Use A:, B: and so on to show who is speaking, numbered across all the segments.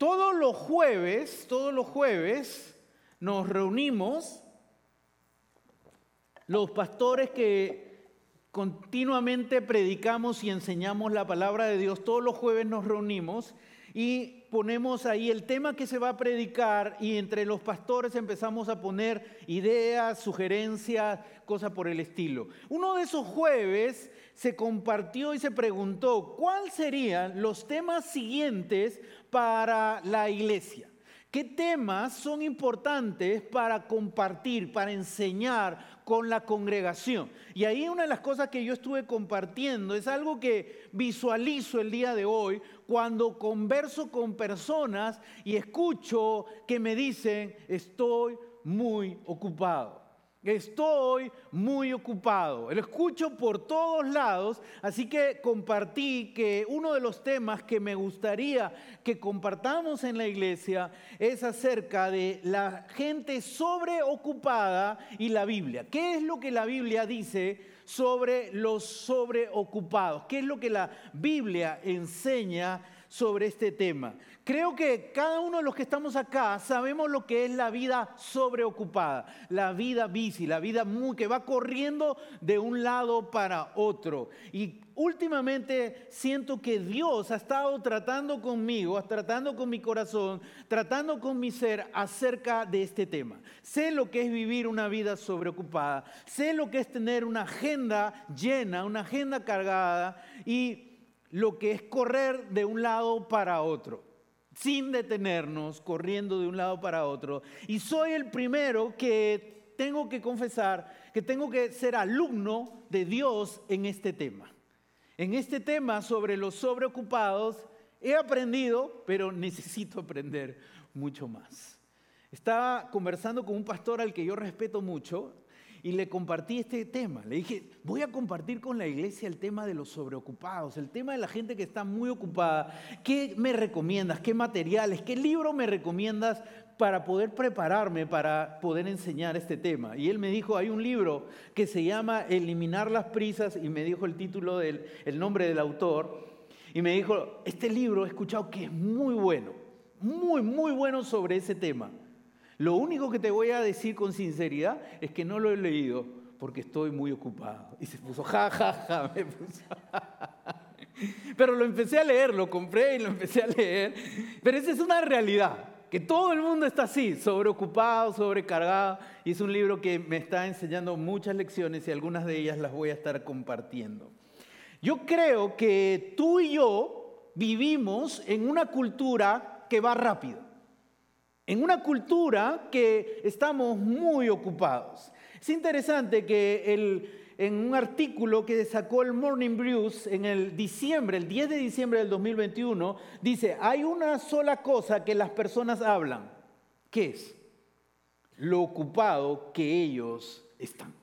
A: Todos los jueves, todos los jueves nos reunimos los pastores que continuamente predicamos y enseñamos la palabra de Dios, todos los jueves nos reunimos y ponemos ahí el tema que se va a predicar y entre los pastores empezamos a poner ideas, sugerencias, cosas por el estilo. Uno de esos jueves se compartió y se preguntó cuáles serían los temas siguientes para la iglesia. ¿Qué temas son importantes para compartir, para enseñar con la congregación? Y ahí una de las cosas que yo estuve compartiendo es algo que visualizo el día de hoy cuando converso con personas y escucho que me dicen, estoy muy ocupado. Estoy muy ocupado, lo escucho por todos lados, así que compartí que uno de los temas que me gustaría que compartamos en la iglesia es acerca de la gente sobreocupada y la Biblia. ¿Qué es lo que la Biblia dice sobre los sobreocupados? ¿Qué es lo que la Biblia enseña sobre este tema. Creo que cada uno de los que estamos acá sabemos lo que es la vida sobreocupada, la vida bici, la vida muy, que va corriendo de un lado para otro. Y últimamente siento que Dios ha estado tratando conmigo, tratando con mi corazón, tratando con mi ser acerca de este tema. Sé lo que es vivir una vida sobreocupada, sé lo que es tener una agenda llena, una agenda cargada y lo que es correr de un lado para otro, sin detenernos, corriendo de un lado para otro. Y soy el primero que tengo que confesar que tengo que ser alumno de Dios en este tema. En este tema sobre los sobreocupados he aprendido, pero necesito aprender mucho más. Estaba conversando con un pastor al que yo respeto mucho, y le compartí este tema. Le dije, voy a compartir con la iglesia el tema de los sobreocupados, el tema de la gente que está muy ocupada. ¿Qué me recomiendas? ¿Qué materiales? ¿Qué libro me recomiendas para poder prepararme para poder enseñar este tema? Y él me dijo, hay un libro que se llama Eliminar las prisas y me dijo el título del el nombre del autor. Y me dijo, este libro he escuchado que es muy bueno, muy, muy bueno sobre ese tema. Lo único que te voy a decir con sinceridad es que no lo he leído porque estoy muy ocupado. Y se puso, ja, ja, ja, me puso. Pero lo empecé a leer, lo compré y lo empecé a leer. Pero esa es una realidad, que todo el mundo está así, sobreocupado, sobrecargado. Y es un libro que me está enseñando muchas lecciones y algunas de ellas las voy a estar compartiendo. Yo creo que tú y yo vivimos en una cultura que va rápido en una cultura que estamos muy ocupados. Es interesante que en un artículo que sacó el Morning Brews en el diciembre, el 10 de diciembre del 2021, dice, hay una sola cosa que las personas hablan. ¿Qué es? Lo ocupado que ellos están.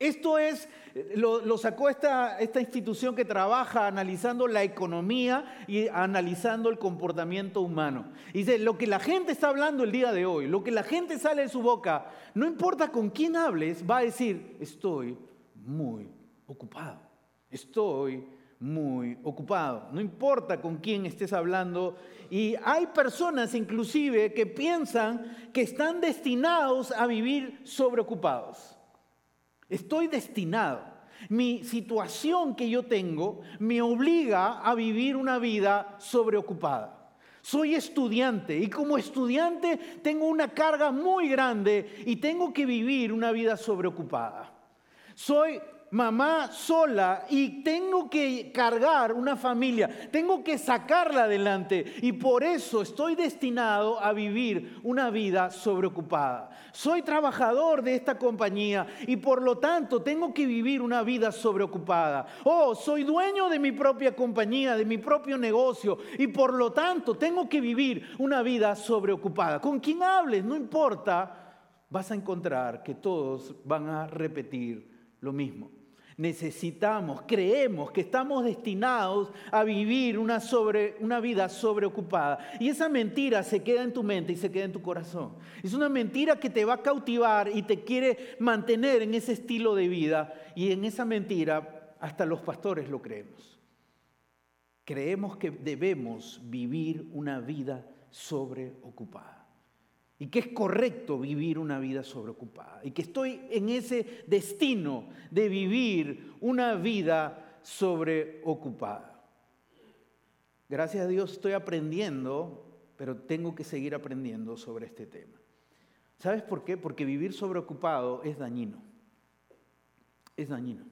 A: Esto es, lo, sacó esta, esta, institución que trabaja analizando la economía y analizando el comportamiento humano. dice, lo que la gente está hablando el día de hoy, lo que la gente sale de su boca, no importa con quién hables, va a decir, estoy muy ocupado, estoy muy ocupado. No importa con quién estés hablando. Y hay personas inclusive que piensan que están destinados a vivir sobreocupados. Estoy destinado. Mi situación que yo tengo me obliga a vivir una vida sobreocupada. Soy estudiante y como estudiante tengo una carga muy grande y tengo que vivir una vida sobreocupada. Soy mamá sola y tengo que cargar una familia, tengo que sacarla adelante y por eso estoy destinado a vivir una vida sobreocupada. Soy trabajador de esta compañía y por lo tanto tengo que vivir una vida sobreocupada. Oh, soy dueño de mi propia compañía, de mi propio negocio y por lo tanto tengo que vivir una vida sobreocupada. Con quien hables, no importa, vas a encontrar que todos van a repetir lo mismo necesitamos, creemos que estamos destinados a vivir una, sobre, una vida sobreocupada. Y esa mentira se queda en tu mente y se queda en tu corazón. Es una mentira que te va a cautivar y te quiere mantener en ese estilo de vida. Y en esa mentira hasta los pastores lo creemos creemos que debemos vivir una vida sobreocupada. Y que es correcto vivir una vida sobreocupada. Y que estoy en ese destino de vivir una vida sobreocupada. Gracias a Dios estoy aprendiendo, pero tengo que seguir aprendiendo sobre este tema. ¿Sabes por qué? Porque vivir sobreocupado es dañino. Es dañino.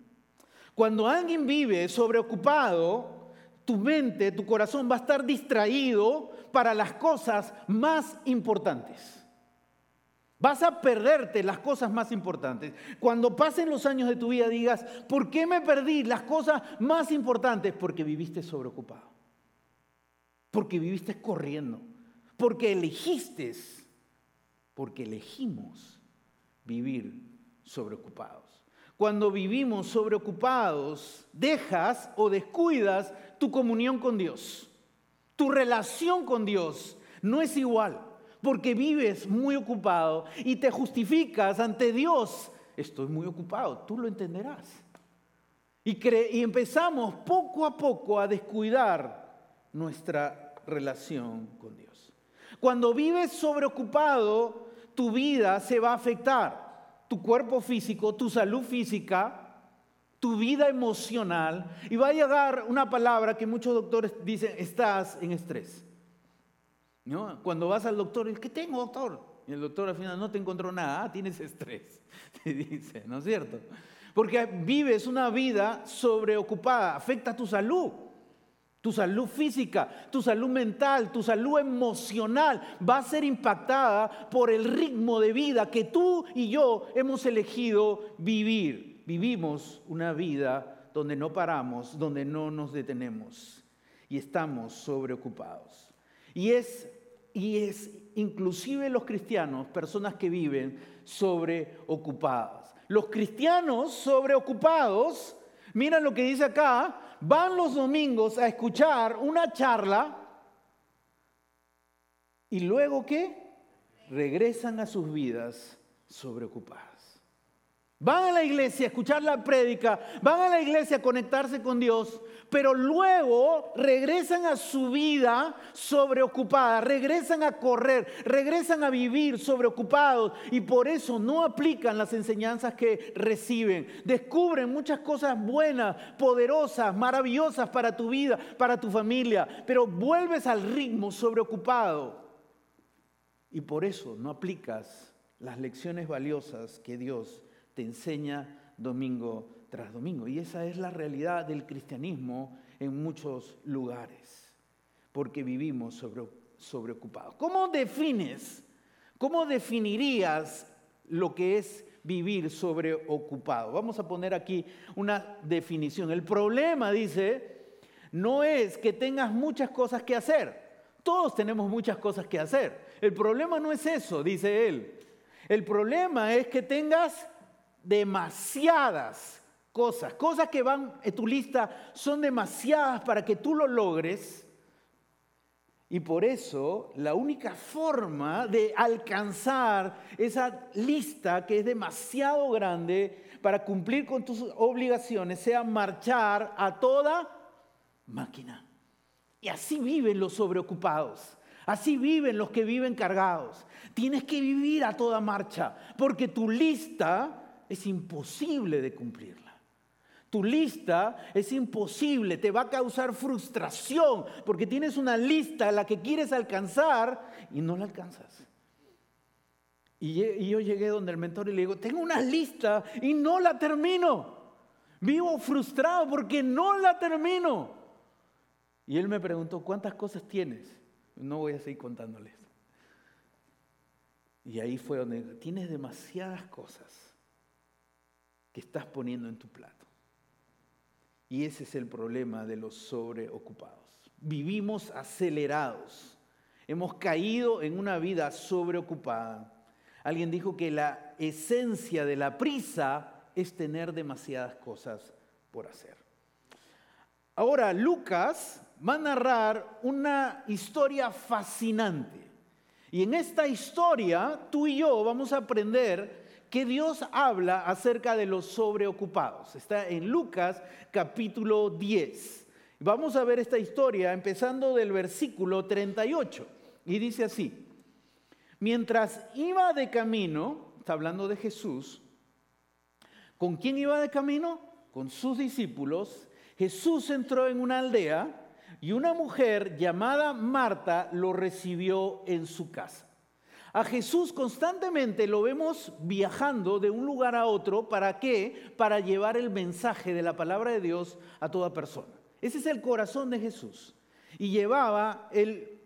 A: Cuando alguien vive sobreocupado, tu mente, tu corazón va a estar distraído para las cosas más importantes. Vas a perderte las cosas más importantes. Cuando pasen los años de tu vida digas, ¿por qué me perdí las cosas más importantes? Porque viviste sobreocupado. Porque viviste corriendo. Porque elegiste, porque elegimos vivir sobreocupados. Cuando vivimos sobreocupados, dejas o descuidas tu comunión con Dios. Tu relación con Dios no es igual porque vives muy ocupado y te justificas ante Dios. Estoy muy ocupado, tú lo entenderás. Y, y empezamos poco a poco a descuidar nuestra relación con Dios. Cuando vives sobreocupado, tu vida se va a afectar tu cuerpo físico, tu salud física, tu vida emocional y va a llegar una palabra que muchos doctores dicen, estás en estrés. Cuando vas al doctor, ¿qué tengo, doctor? Y el doctor al final no te encontró nada, ah, tienes estrés, te dice, ¿no es cierto? Porque vives una vida sobreocupada, afecta tu salud tu salud física, tu salud mental, tu salud emocional va a ser impactada por el ritmo de vida que tú y yo hemos elegido vivir. Vivimos una vida donde no paramos, donde no nos detenemos y estamos sobreocupados. Y es, y es inclusive los cristianos, personas que viven sobreocupadas. Los cristianos sobreocupados, miren lo que dice acá, van los domingos a escuchar una charla y luego qué? Regresan a sus vidas sobreocupadas. Van a la iglesia a escuchar la prédica, van a la iglesia a conectarse con Dios, pero luego regresan a su vida sobreocupada, regresan a correr, regresan a vivir sobreocupados y por eso no aplican las enseñanzas que reciben. Descubren muchas cosas buenas, poderosas, maravillosas para tu vida, para tu familia, pero vuelves al ritmo sobreocupado y por eso no aplicas las lecciones valiosas que Dios te enseña domingo tras domingo. Y esa es la realidad del cristianismo en muchos lugares, porque vivimos sobre, sobreocupados. ¿Cómo defines, cómo definirías lo que es vivir sobreocupado? Vamos a poner aquí una definición. El problema, dice, no es que tengas muchas cosas que hacer. Todos tenemos muchas cosas que hacer. El problema no es eso, dice él. El problema es que tengas demasiadas cosas, cosas que van en tu lista son demasiadas para que tú lo logres. Y por eso la única forma de alcanzar esa lista que es demasiado grande para cumplir con tus obligaciones sea marchar a toda máquina. Y así viven los sobreocupados. Así viven los que viven cargados. Tienes que vivir a toda marcha porque tu lista es imposible de cumplirla. Tu lista es imposible, te va a causar frustración porque tienes una lista a la que quieres alcanzar y no la alcanzas. Y yo llegué donde el mentor y le digo, tengo una lista y no la termino. Vivo frustrado porque no la termino. Y él me preguntó, ¿cuántas cosas tienes? No voy a seguir contándoles. Y ahí fue donde tienes demasiadas cosas estás poniendo en tu plato. Y ese es el problema de los sobreocupados. Vivimos acelerados. Hemos caído en una vida sobreocupada. Alguien dijo que la esencia de la prisa es tener demasiadas cosas por hacer. Ahora, Lucas va a narrar una historia fascinante. Y en esta historia, tú y yo vamos a aprender que Dios habla acerca de los sobreocupados. Está en Lucas capítulo 10. Vamos a ver esta historia empezando del versículo 38. Y dice así, mientras iba de camino, está hablando de Jesús, ¿con quién iba de camino? Con sus discípulos. Jesús entró en una aldea y una mujer llamada Marta lo recibió en su casa. A Jesús constantemente lo vemos viajando de un lugar a otro. ¿Para qué? Para llevar el mensaje de la palabra de Dios a toda persona. Ese es el corazón de Jesús. Y llevaba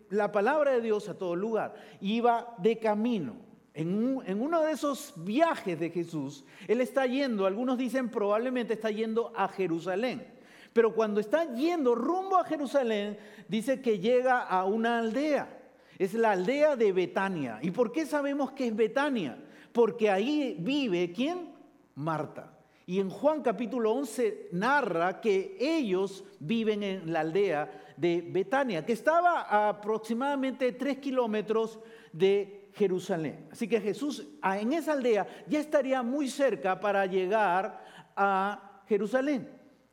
A: la palabra de Dios a todo lugar. Iba de camino. En, uno de esos viajes de Jesús, Él está yendo, algunos dicen probablemente está yendo a Jerusalén. Pero cuando está yendo rumbo a Jerusalén, dice que llega a una aldea. Es la aldea de Betania. ¿Y por qué sabemos que es Betania? Porque ahí vive ¿quién? Marta. Y en Juan capítulo 11 narra que ellos viven en la aldea de Betania, que estaba a aproximadamente tres kilómetros de Jerusalén. Así que Jesús en esa aldea ya estaría muy cerca para llegar a Jerusalén.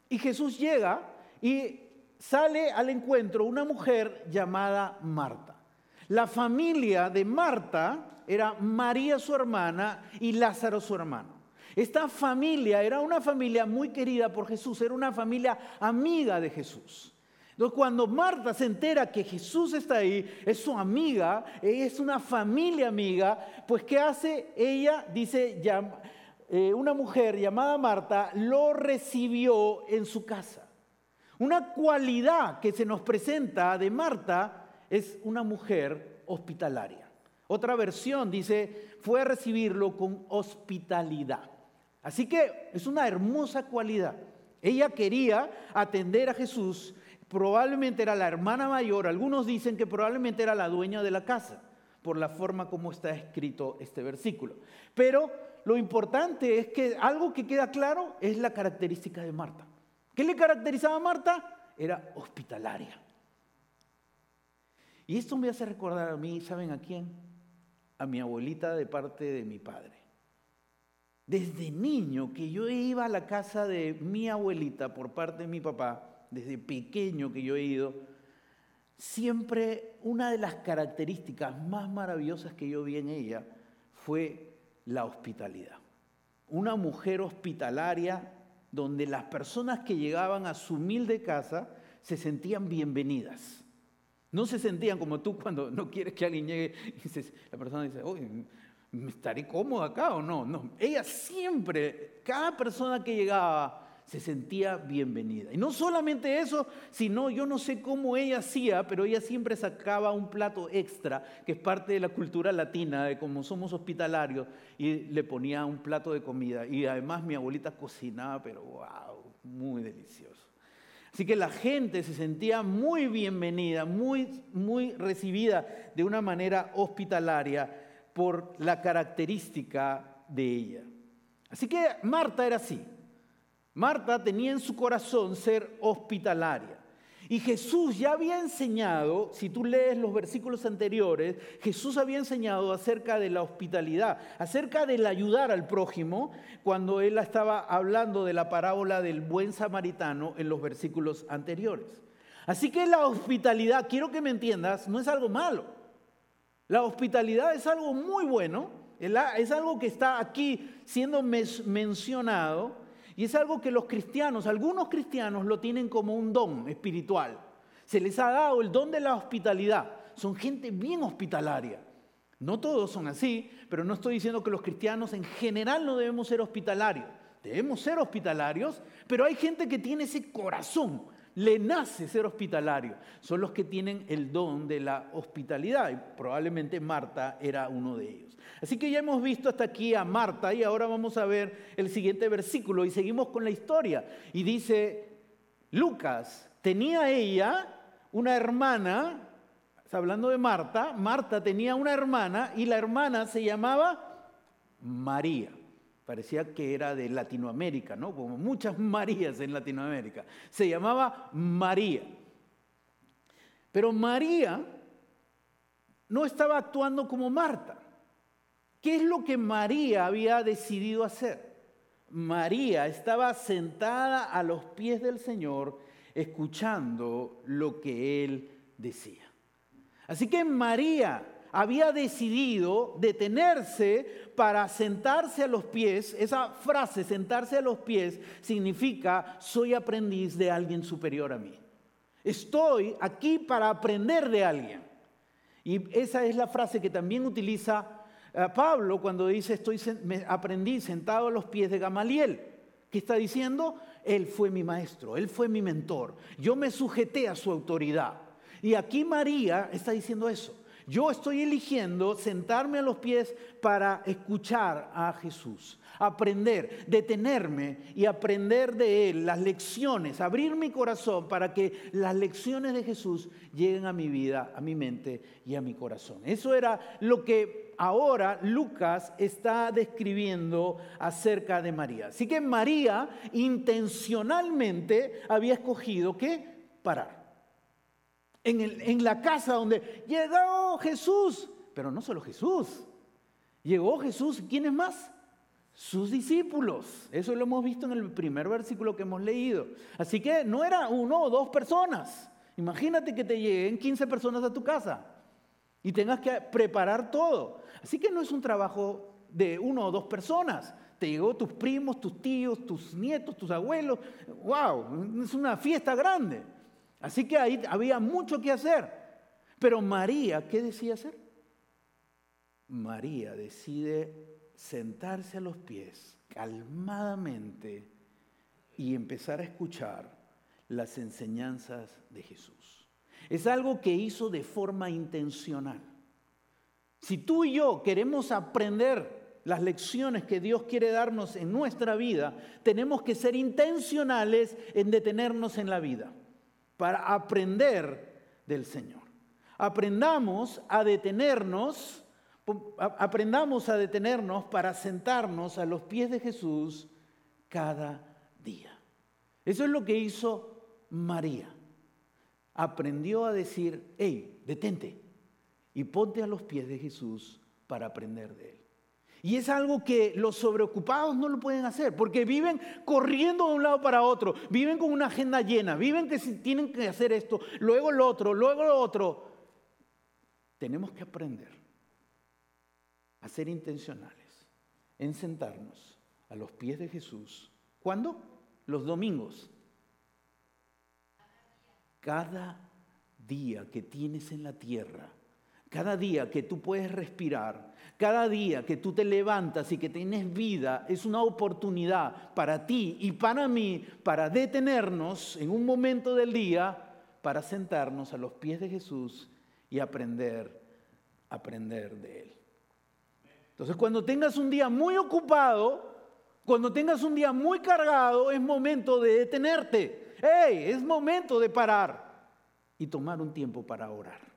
A: Y Jesús llega y sale al encuentro una mujer llamada Marta. La familia de Marta era María su hermana y Lázaro su hermano. Esta familia era una familia muy querida por Jesús, era una familia amiga de Jesús. Entonces cuando Marta se entera que Jesús está ahí, es su amiga, es una familia amiga, pues ¿qué hace? Ella dice, eh, una mujer llamada Marta lo recibió en su casa. Una cualidad que se nos presenta de Marta es una mujer hospitalaria. Otra versión dice, fue a recibirlo con hospitalidad. Así que es una hermosa cualidad. Ella quería atender a Jesús, probablemente era la hermana mayor, algunos dicen que probablemente era la dueña de la casa, por la forma como está escrito este versículo. Pero lo importante es que algo que queda claro es la característica de Marta. ¿Qué le caracterizaba a Marta? Era hospitalaria. Y esto me hace recordar a mí, ¿saben a quién? A mi abuelita de parte de mi padre. Desde niño que yo iba a la casa de mi abuelita por parte de mi papá, desde pequeño que yo he ido, siempre una de las características más maravillosas que yo vi en ella fue la hospitalidad. Una mujer hospitalaria donde las personas que llegaban a su humilde casa se sentían bienvenidas. No se sentían como tú cuando no quieres que alguien llegue y la persona dice, oye, ¿me estaré cómodo acá o no? No, ella siempre, cada persona que llegaba, se sentía bienvenida. Y no solamente eso, sino yo no sé cómo ella hacía, pero ella siempre sacaba un plato extra, que es parte de la cultura latina, de como somos hospitalarios, y le ponía un plato de comida. Y además mi abuelita cocinaba, pero wow, muy delicioso. Así que la gente se sentía muy bienvenida, muy, muy recibida de una manera hospitalaria por la característica de ella. Así que Marta era así. Marta tenía en su corazón ser hospitalaria. Y Jesús ya había enseñado, si tú lees los versículos anteriores, Jesús había enseñado acerca de la hospitalidad, acerca del ayudar al prójimo, cuando él estaba hablando de la parábola del buen samaritano en los versículos anteriores. Así que la hospitalidad, quiero que me entiendas, no es algo malo. La hospitalidad es algo muy bueno, es algo que está aquí siendo mencionado y es algo que los cristianos, algunos cristianos lo tienen como un don espiritual. Se les ha dado el don de la hospitalidad. Son gente bien hospitalaria. No todos son así, pero no estoy diciendo que los cristianos en general no debemos ser hospitalarios. Debemos ser hospitalarios, pero hay gente que tiene ese corazón, le nace ser hospitalario. Son los que tienen el don de la hospitalidad y probablemente Marta era uno de ellos. Así que ya hemos visto hasta aquí a Marta y ahora vamos a ver el siguiente versículo y seguimos con la historia. Y dice, Lucas, tenía ella una hermana, está hablando de Marta, Marta tenía una hermana y la hermana se llamaba María. Parecía que era de Latinoamérica, ¿no? Como muchas Marías en Latinoamérica. Se llamaba María. Pero María no estaba actuando como Marta. ¿Qué es lo que María había decidido hacer? María estaba sentada a los pies del Señor, escuchando lo que él decía. Así que María había decidido detenerse para sentarse a los pies. Esa frase, sentarse a los pies, significa soy aprendiz de alguien superior a mí. Estoy aquí para aprender de alguien. Y esa es la frase que también utiliza eh, Pablo cuando dice estoy aprendí sentado a los pies de Gamaliel. ¿Qué está diciendo? Él fue mi maestro, él fue mi mentor. Yo me sujeté a su autoridad. Y aquí María está diciendo eso. Yo estoy eligiendo sentarme a los pies para escuchar a Jesús, aprender, detenerme y aprender de Él las lecciones, abrir mi corazón para que las lecciones de Jesús lleguen a mi vida, a mi mente y a mi corazón. Eso era lo que ahora Lucas está describiendo acerca de María. Así que María intencionalmente había escogido que parar en, la casa donde llegó Jesús, pero no solo Jesús, llegó Jesús, ¿quiénes más? Sus discípulos. Eso lo hemos visto en el primer versículo que hemos leído. Así que no era uno o dos personas. Imagínate que te lleguen 15 personas a tu casa y tengas que preparar todo. Así que no es un trabajo de uno o dos personas. Te llegó tus primos, tus tíos, tus nietos, tus abuelos. ¡Wow! Es una fiesta grande. Así que ahí había mucho que hacer. Pero María, ¿qué decía hacer? María decide sentarse a los pies calmadamente y empezar a escuchar las enseñanzas de Jesús. Es algo que hizo de forma intencional. Si tú y yo queremos aprender las lecciones que Dios quiere darnos en nuestra vida, tenemos que ser intencionales en detenernos en la vida para aprender del Señor. Aprendamos a detenernos, aprendamos a detenernos para sentarnos a los pies de Jesús cada día. Eso es lo que hizo María. Aprendió a decir, hey, detente y ponte a los pies de Jesús para aprender de él. Y es algo que los sobreocupados no lo pueden hacer, porque viven corriendo de un lado para otro, viven con una agenda llena, viven que tienen que hacer esto, luego lo otro, luego lo otro. Tenemos que aprender a ser intencionales en sentarnos a los pies de Jesús. ¿Cuándo? Los domingos. Cada día que tienes en la tierra, cada día que tú puedes respirar, cada día que tú te levantas y que tienes vida es una oportunidad para ti y para mí para detenernos en un momento del día para sentarnos a los pies de Jesús y aprender, aprender de Él. Entonces cuando tengas un día muy ocupado, cuando tengas un día muy cargado, es momento de detenerte. ¡Hey! Es momento de parar y tomar un tiempo para orar.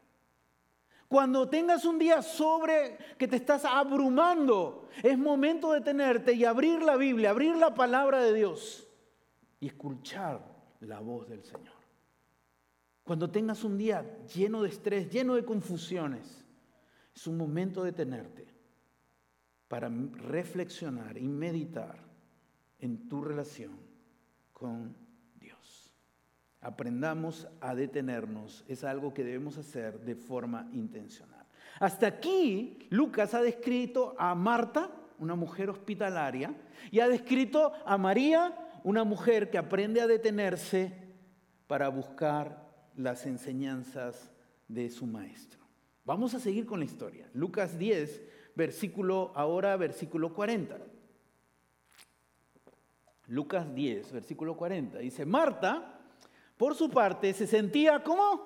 A: Cuando tengas un día sobre que te estás abrumando, es momento de tenerte y abrir la Biblia, abrir la palabra de Dios y escuchar la voz del Señor. Cuando tengas un día lleno de estrés, lleno de confusiones, es un momento de tenerte para reflexionar y meditar en tu relación con aprendamos a detenernos, es algo que debemos hacer de forma intencional. Hasta aquí Lucas ha descrito a Marta, una mujer hospitalaria, y ha descrito a María, una mujer que aprende a detenerse para buscar las enseñanzas de su maestro. Vamos a seguir con la historia. Lucas 10, versículo, ahora versículo 40. Lucas 10, versículo 40. Dice, Marta por su parte, se sentía como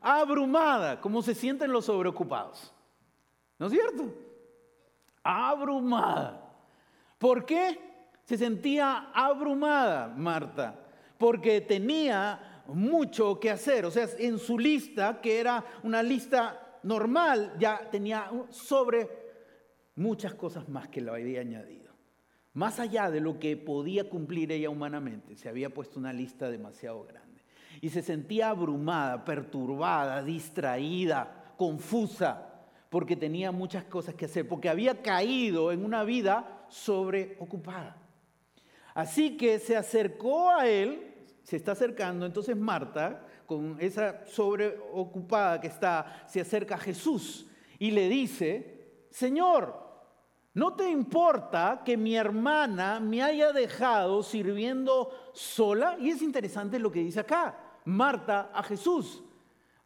A: abrumada, como se sienten los sobreocupados. ¿No es cierto? Abrumada. ¿Por qué se sentía abrumada Marta? Porque tenía mucho que hacer. O sea, en su lista, que era una lista normal, ya tenía sobre muchas cosas más que lo había añadido. Más allá de lo que podía cumplir ella humanamente, se había puesto una lista demasiado grande. Y se sentía abrumada, perturbada, distraída, confusa, porque tenía muchas cosas que hacer, porque había caído en una vida sobreocupada. Así que se acercó a él, se está acercando, entonces Marta, con esa sobreocupada que está, se acerca a Jesús y le dice, Señor, ¿no te importa que mi hermana me haya dejado sirviendo sola? Y es interesante lo que dice acá, Marta a Jesús.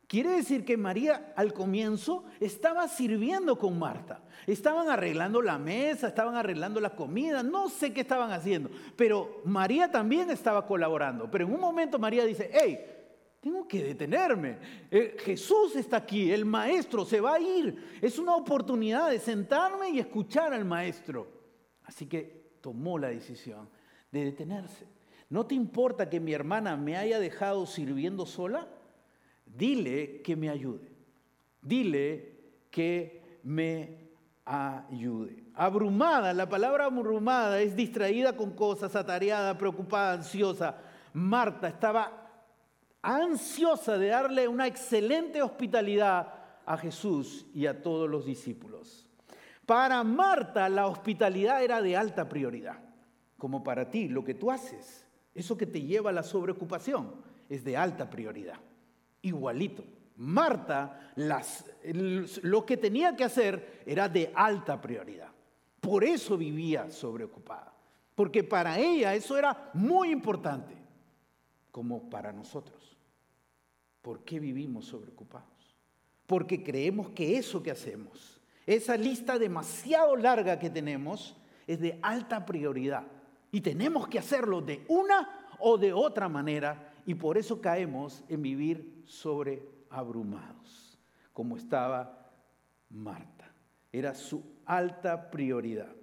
A: Quiere decir que María al comienzo estaba sirviendo con Marta. Estaban arreglando la mesa, estaban arreglando la comida, no sé qué estaban haciendo, pero María también estaba colaborando. Pero en un momento María dice, hey, tengo que detenerme. Eh, Jesús está aquí, el maestro se va a ir. Es una oportunidad de sentarme y escuchar al maestro. Así que tomó la decisión de detenerse. ¿No te importa que mi hermana me haya dejado sirviendo sola? dile que me ayude. Dile que me ayude. Abrumada, la palabra abrumada es distraída con cosas, atareada, preocupada, ansiosa. Marta estaba ansiosa de darle una excelente hospitalidad a Jesús y a todos los discípulos. Para Marta la hospitalidad era de alta prioridad, como para ti lo que tú haces, eso que te lleva a la sobreocupación, es de alta prioridad igualito. Marta, lo que tenía que hacer era de alta prioridad. Por eso vivía sobreocupada. Porque para ella eso era muy importante, como para nosotros. ¿Por qué vivimos sobreocupados? Porque creemos que eso que hacemos, esa lista demasiado larga que tenemos, es de alta prioridad. Y tenemos que hacerlo de una o de otra manera. Y por eso caemos en vivir sobreabrumados, como estaba Marta. Era su alta prioridad.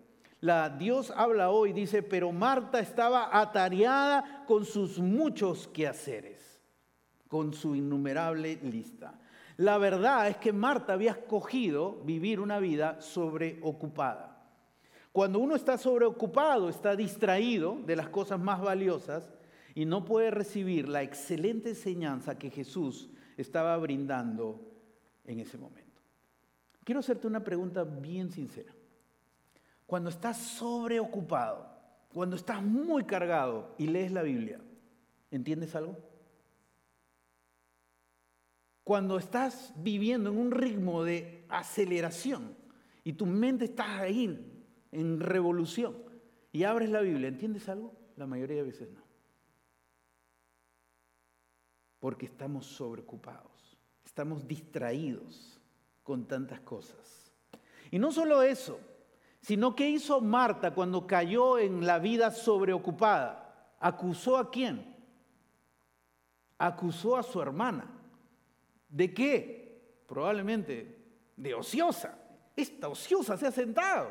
A: La Dios habla hoy, dice, pero Marta estaba atareada con sus muchos quehaceres, con su innumerable lista. La verdad es que Marta había escogido vivir una vida sobreocupada. Cuando uno está sobreocupado, está distraído de las cosas más valiosas, y no puede recibir la excelente enseñanza que Jesús estaba brindando en ese momento. Quiero hacerte una pregunta bien sincera. Cuando estás sobreocupado, cuando estás muy cargado y lees la Biblia, ¿entiendes algo? Cuando estás viviendo en un ritmo de aceleración y tu mente está ahí en revolución y abres la Biblia, ¿entiendes algo? La mayoría de veces no porque estamos sobreocupados, estamos distraídos con tantas cosas. Y no solo eso, sino que hizo Marta cuando cayó en la vida sobreocupada. ¿Acusó a quién? Acusó a su hermana. ¿De qué? Probablemente de ociosa. Esta ociosa se ha sentado.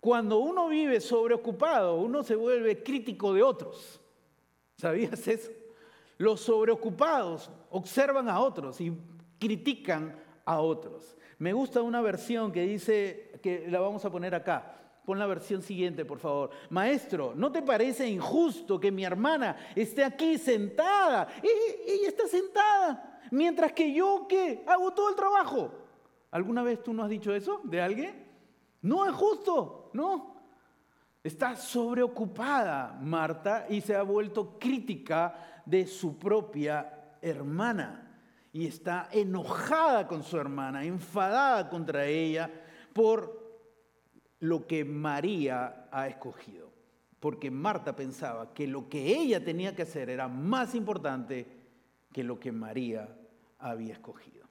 A: Cuando uno vive sobreocupado, uno se vuelve crítico de otros. ¿Sabías eso? Los sobreocupados observan a otros y critican a otros. Me gusta una versión que dice, que la vamos a poner acá. Pon la versión siguiente, por favor. Maestro, ¿no te parece injusto que mi hermana esté aquí sentada? Ella, está sentada, mientras que yo, ¿qué? Hago todo el trabajo. ¿Alguna vez tú no has dicho eso de alguien? No es justo, ¿no? Está sobreocupada Marta y se ha vuelto crítica de su propia hermana y está enojada con su hermana, enfadada contra ella por lo que María ha escogido. Porque Marta pensaba que lo que ella tenía que hacer era más importante que lo que María había escogido.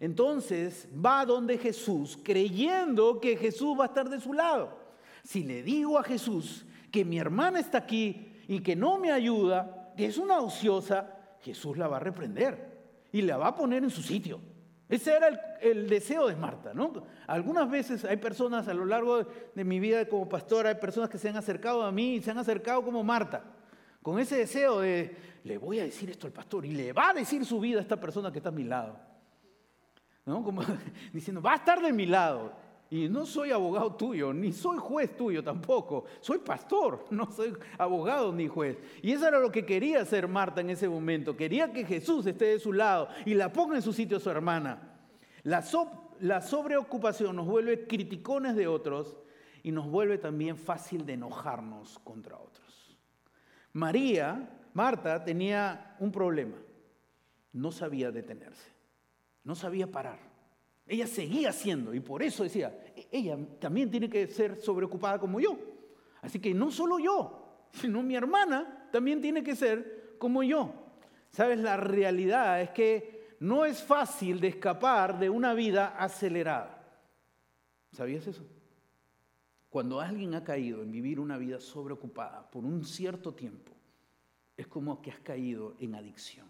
A: Entonces va donde Jesús creyendo que Jesús va a estar de su lado. Si le digo a Jesús que mi hermana está aquí y que no me ayuda, que es una ociosa, Jesús la va a reprender y la va a poner en su sitio. Ese era el, deseo de Marta, ¿no? Algunas veces hay personas a lo largo de, mi vida como pastor, hay personas que se han acercado a mí y se han acercado como Marta, con ese deseo de, le voy a decir esto al pastor y le va a decir su vida a esta persona que está a mi lado. ¿No? Como diciendo, va a estar de mi lado. Y no soy abogado tuyo, ni soy juez tuyo tampoco. Soy pastor, no soy abogado ni juez. Y eso era lo que quería hacer Marta en ese momento. Quería que Jesús esté de su lado y la ponga en su sitio a su hermana. La, la sobreocupación nos vuelve criticones de otros y nos vuelve también fácil de enojarnos contra otros. María Marta tenía un problema. No sabía detenerse. No sabía parar. Ella seguía haciendo y por eso decía, e-, ella también tiene que ser sobreocupada como yo. Así que no solo yo, sino mi hermana también tiene que ser como yo. Sabes, la realidad es que no es fácil de escapar de una vida acelerada. ¿Sabías eso? Cuando alguien ha caído en vivir una vida sobreocupada por un cierto tiempo, es como que has caído en adicción.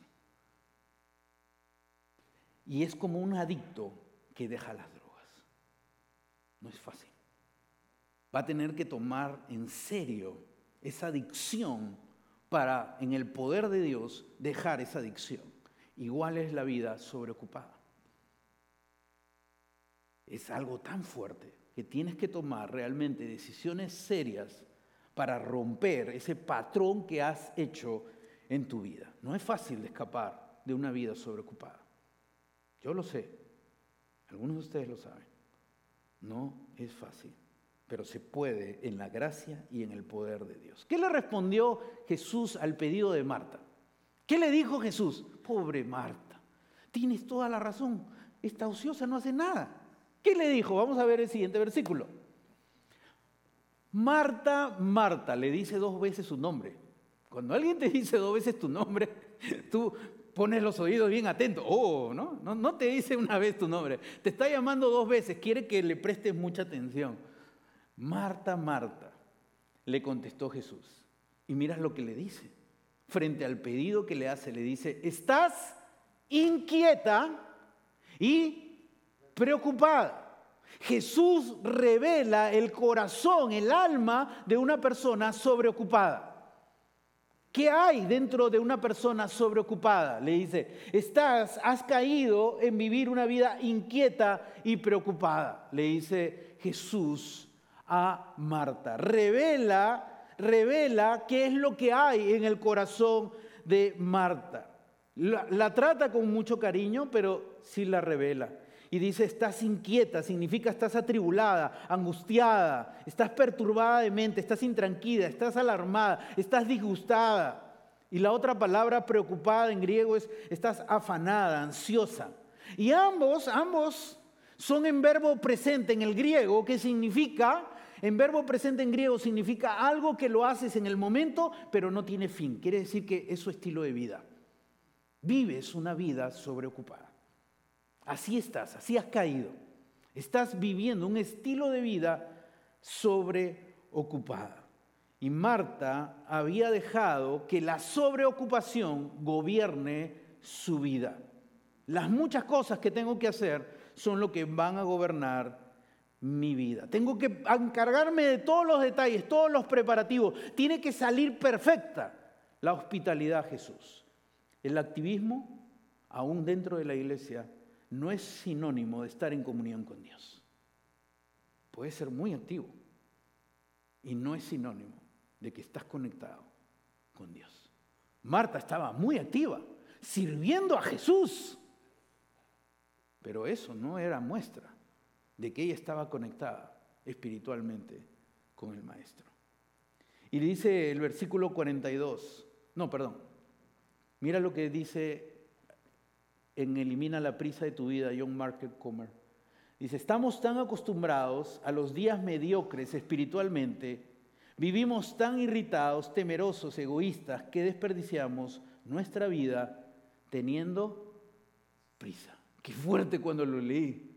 A: Y es como un adicto que deja las drogas. No es fácil. Va a tener que tomar en serio esa adicción para, en el poder de Dios, dejar esa adicción. Igual es la vida sobreocupada. Es algo tan fuerte que tienes que tomar realmente decisiones serias para romper ese patrón que has hecho en tu vida. No es fácil escapar de una vida sobreocupada. Yo lo sé, algunos de ustedes lo saben. No es fácil, pero se puede en la gracia y en el poder de Dios. ¿Qué le respondió Jesús al pedido de Marta? ¿Qué le dijo Jesús? Pobre Marta, tienes toda la razón, esta ociosa no hace nada. ¿Qué le dijo? Vamos a ver el siguiente versículo. Marta, Marta, le dice dos veces su nombre. Cuando alguien te dice dos veces tu nombre, tú pones los oídos bien atentos. Oh, ¿no? ¿no? Te dice una vez tu nombre. Te está llamando dos veces. Quiere que le prestes mucha atención. Marta, Marta, le contestó Jesús. Y miras lo que le dice. Frente al pedido que le hace, le dice, estás inquieta y preocupada. Jesús revela el corazón, el alma de una persona sobreocupada. ¿Qué hay dentro de una persona sobreocupada? Le dice, estás, has caído en vivir una vida inquieta y preocupada. Le dice Jesús a Marta. Revela, revela qué es lo que hay en el corazón de Marta. La, la trata con mucho cariño, pero sí la revela. Y dice, estás inquieta, significa estás atribulada, angustiada, estás perturbada de mente, estás intranquila, estás alarmada, estás disgustada. Y la otra palabra preocupada en griego es, estás afanada, ansiosa. Y ambos, ambos son en verbo presente en el griego, que significa, en verbo presente en griego significa algo que lo haces en el momento, pero no tiene fin. Quiere decir que es su estilo de vida. Vives una vida sobreocupada. Así estás, así has caído. Estás viviendo un estilo de vida sobreocupada. Y Marta había dejado que la sobreocupación gobierne su vida. Las muchas cosas que tengo que hacer son lo que van a gobernar mi vida. Tengo que encargarme de todos los detalles, todos los preparativos. Tiene que salir perfecta la hospitalidad Jesús. El activismo, aún dentro de la iglesia, no es sinónimo de estar en comunión con Dios. Puede ser muy activo y no es sinónimo de que estás conectado con Dios. Marta estaba muy activa, sirviendo a Jesús, pero eso no era muestra de que ella estaba conectada espiritualmente con el Maestro. Y dice el versículo 42, no, perdón, mira lo que dice en Elimina la prisa de tu vida, John Market Comer. Dice, estamos tan acostumbrados a los días mediocres espiritualmente, vivimos tan irritados, temerosos, egoístas, que desperdiciamos nuestra vida teniendo prisa. Qué fuerte cuando lo leí.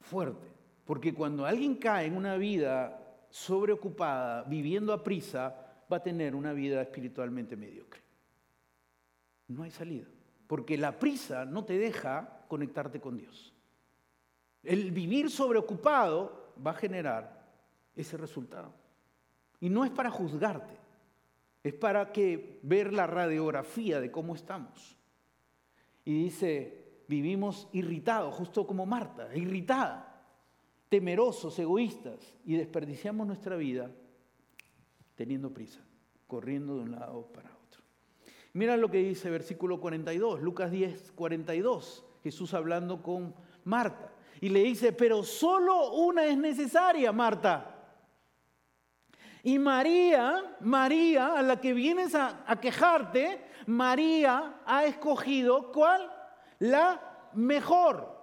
A: Fuerte. Porque cuando alguien cae en una vida sobreocupada, viviendo a prisa, va a tener una vida espiritualmente mediocre. No hay salida porque la prisa no te deja conectarte con Dios. El vivir sobreocupado va a generar ese resultado. Y no es para juzgarte, es para que ver la radiografía de cómo estamos. Y dice, vivimos irritados, justo como Marta, irritada, temerosos, egoístas, y desperdiciamos nuestra vida teniendo prisa, corriendo de un lado para otro. Mira lo que dice versículo 42, Lucas 10, 42, Jesús hablando con Marta. Y le dice, pero solo una es necesaria, Marta. Y María, María, a la que vienes a, a quejarte, María ha escogido cuál? La mejor.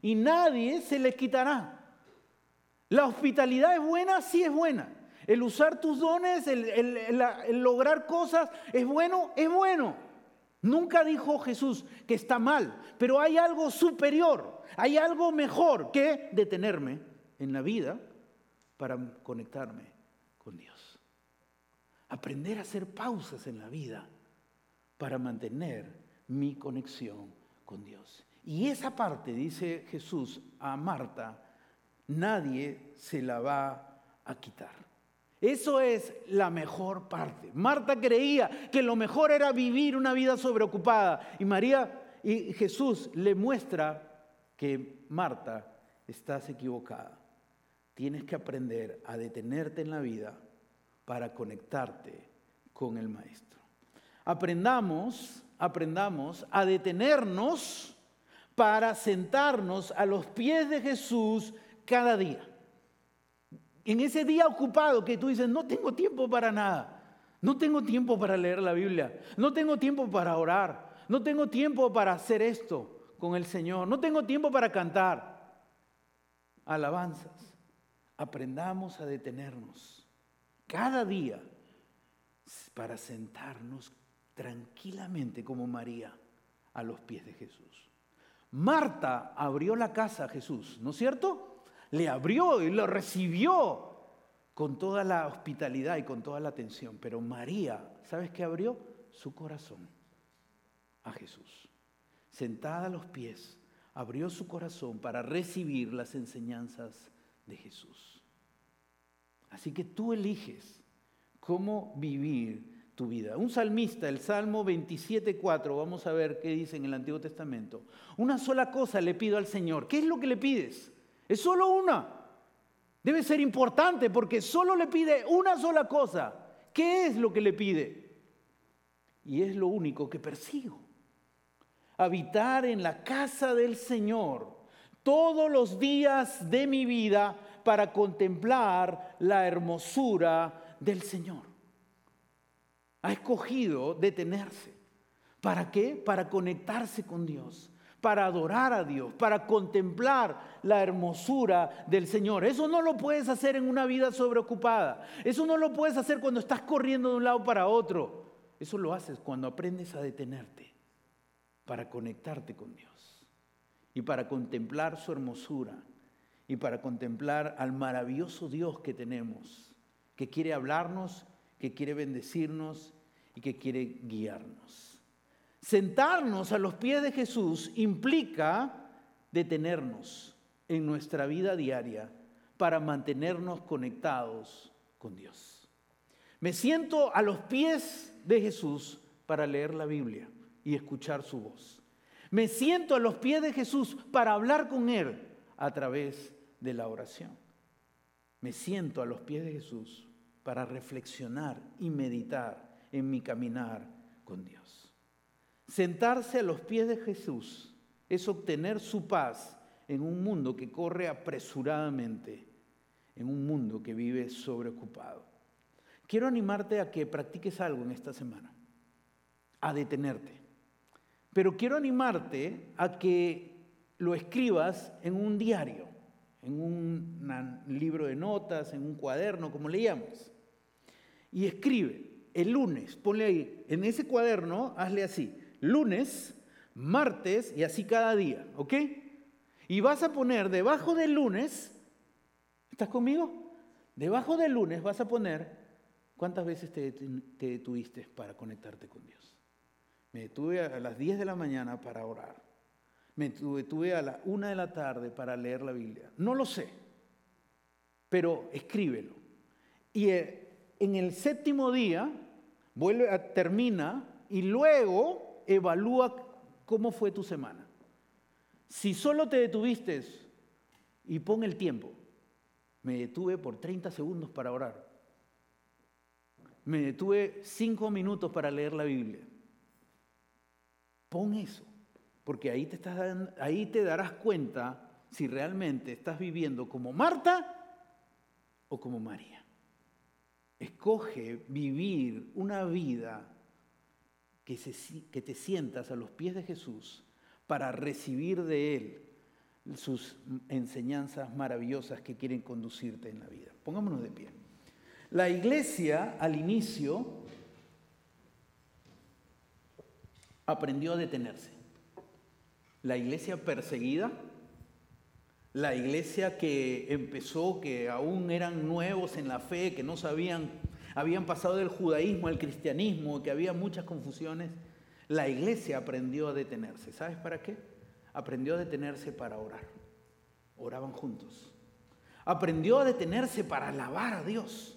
A: Y nadie se le quitará. La hospitalidad es buena, sí es buena. El usar tus dones, el, lograr cosas, es bueno, es bueno. Nunca dijo Jesús que está mal, pero hay algo superior, hay algo mejor que detenerme en la vida para conectarme con Dios. Aprender a hacer pausas en la vida para mantener mi conexión con Dios. Y esa parte, dice Jesús a Marta, nadie se la va a quitar. Eso es la mejor parte. Marta creía que lo mejor era vivir una vida sobreocupada y María y Jesús le muestra que Marta estás equivocada. Tienes que aprender a detenerte en la vida para conectarte con el maestro. Aprendamos, aprendamos a detenernos para sentarnos a los pies de Jesús cada día. En ese día ocupado que tú dices, no tengo tiempo para nada, no tengo tiempo para leer la Biblia, no tengo tiempo para orar, no tengo tiempo para hacer esto con el Señor, no tengo tiempo para cantar alabanzas. Aprendamos a detenernos cada día para sentarnos tranquilamente como María a los pies de Jesús. Marta abrió la casa a Jesús, ¿no es cierto? Le abrió y lo recibió con toda la hospitalidad y con toda la atención. Pero María, ¿sabes qué abrió? Su corazón a Jesús. Sentada a los pies, abrió su corazón para recibir las enseñanzas de Jesús. Así que tú eliges cómo vivir tu vida. Un salmista, el Salmo 27.4, vamos a ver qué dice en el Antiguo Testamento. Una sola cosa le pido al Señor. ¿Qué es lo que le pides? Es solo una. Debe ser importante porque solo le pide una sola cosa. ¿Qué es lo que le pide? Y es lo único que persigo. Habitar en la casa del Señor todos los días de mi vida para contemplar la hermosura del Señor. Ha escogido detenerse. ¿Para qué? Para conectarse con Dios para adorar a Dios, para contemplar la hermosura del Señor. Eso no lo puedes hacer en una vida sobreocupada. Eso no lo puedes hacer cuando estás corriendo de un lado para otro. Eso lo haces cuando aprendes a detenerte para conectarte con Dios y para contemplar su hermosura y para contemplar al maravilloso Dios que tenemos, que quiere hablarnos, que quiere bendecirnos y que quiere guiarnos. Sentarnos a los pies de Jesús implica detenernos en nuestra vida diaria para mantenernos conectados con Dios. Me siento a los pies de Jesús para leer la Biblia y escuchar su voz. Me siento a los pies de Jesús para hablar con Él a través de la oración. Me siento a los pies de Jesús para reflexionar y meditar en mi caminar con Dios. Sentarse a los pies de Jesús es obtener su paz en un mundo que corre apresuradamente, en un mundo que vive sobreocupado. Quiero animarte a que practiques algo en esta semana, a detenerte. Pero quiero animarte a que lo escribas en un diario, en un libro de notas, en un cuaderno, como leíamos. Y escribe el lunes, ponle ahí, en ese cuaderno, hazle así, lunes, martes y así cada día, ¿ok? Y vas a poner debajo del lunes, ¿estás conmigo? Debajo del lunes vas a poner cuántas veces te, detuviste para conectarte con Dios. Me detuve a las 10 de la mañana para orar. Me detuve a la 1 de la tarde para leer la Biblia. No lo sé, pero escríbelo. Y eh, en el séptimo día, vuelve a, termina y luego evalúa cómo fue tu semana. Si solo te detuviste y pon el tiempo, me detuve por 30 segundos para orar. Me detuve 5 minutos para leer la Biblia. Pon eso, porque ahí te, estás, ahí te darás cuenta si realmente estás viviendo como Marta o como María. escoge vivir una vida que, te sientas a los pies de Jesús para recibir de Él sus enseñanzas maravillosas que quieren conducirte en la vida. Pongámonos de pie. La iglesia al inicio aprendió a detenerse. La iglesia perseguida, la iglesia que empezó, que aún eran nuevos en la fe, que no sabían, habían pasado del judaísmo al cristianismo, que había muchas confusiones, la iglesia aprendió a detenerse. ¿Sabes para qué? Aprendió a detenerse para orar. Oraban juntos. Aprendió a detenerse para alabar a Dios.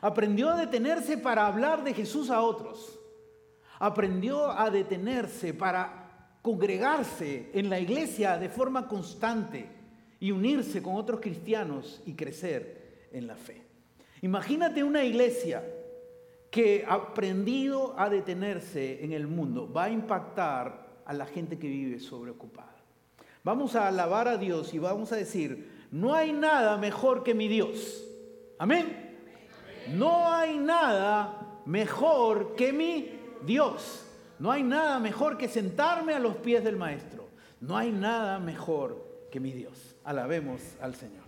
A: Aprendió a detenerse para hablar de Jesús a otros. Aprendió a detenerse para congregarse en la iglesia de forma constante y unirse con otros cristianos y crecer en la fe. Imagínate una iglesia que aprendido a detenerse en el mundo, va a impactar a la gente que vive sobreocupada. Vamos a alabar a Dios y vamos a decir, no hay nada mejor que mi Dios. Amén. No hay nada mejor que mi Dios. No hay nada mejor que sentarme a los pies del Maestro. No hay nada mejor que mi Dios. Alabemos al Señor.